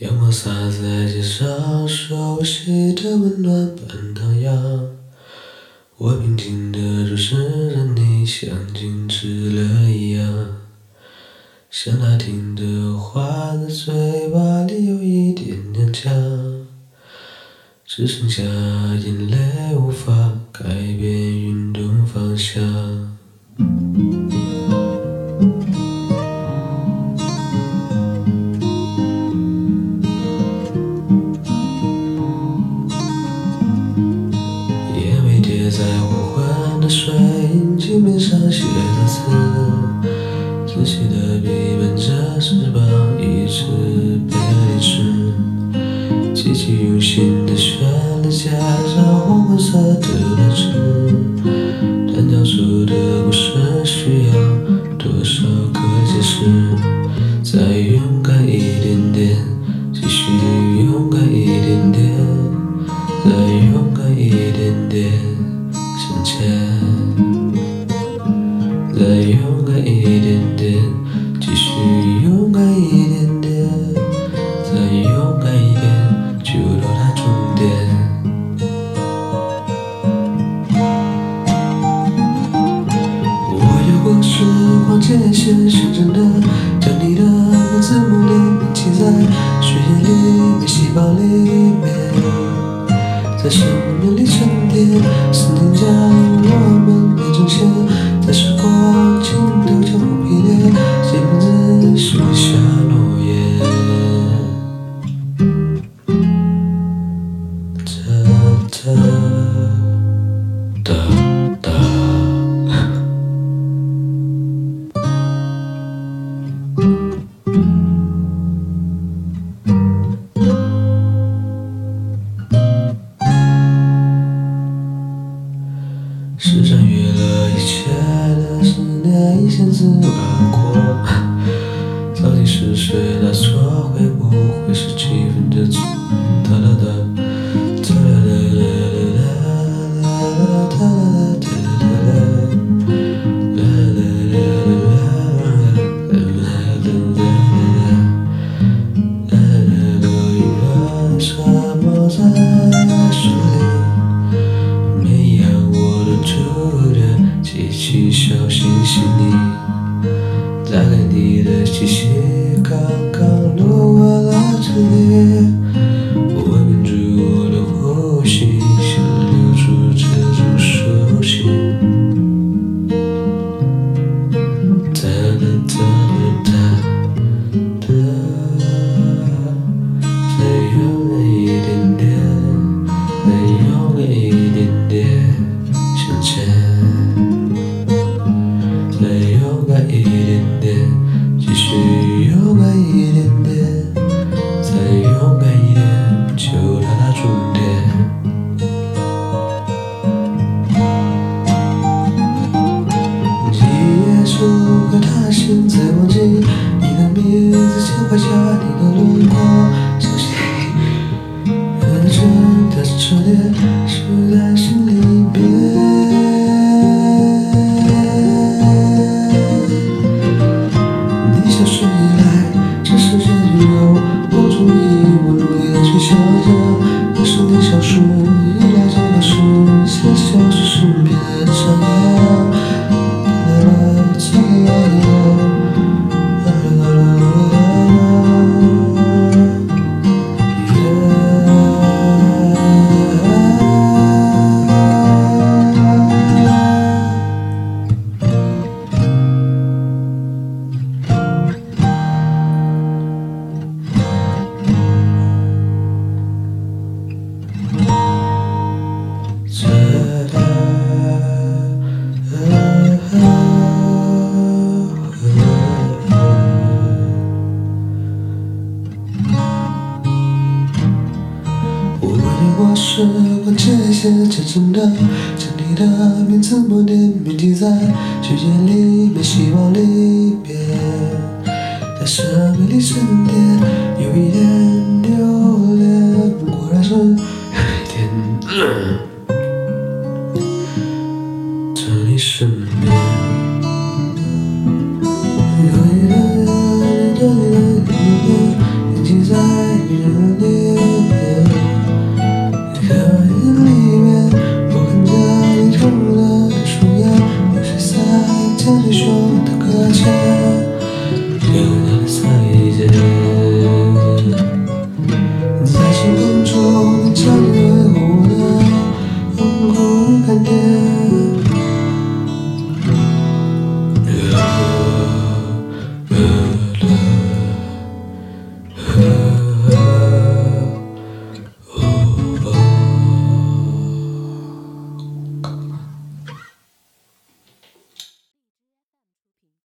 阳光洒在街上，熟悉的温暖般荡漾。我平静的注视着你，像静止了一样。像他听的话，在嘴巴里有一点娘腔，只剩下眼泪无法改变运动方向。写的字界线是真的将你的名字默念铭记在血液里面、细胞里面，在生命里沉淀。思念将我们变成线，时穿越了一切的思念，一千次而过。到底是谁的错，会不会是气氛的错？几小星星，你带来你的气息，刚刚落在了这里。一点点，继续勇敢一点点，再勇敢一点，就到达终点。记忆数个他心，再忘记你的名字，牵画下你的轮廓，相信。认真的车点是在去。写真的，将你的名字默念铭记在时间里面，希望离别在生命里瞬间有一点留恋，果然是有一点。像谁说的搁浅。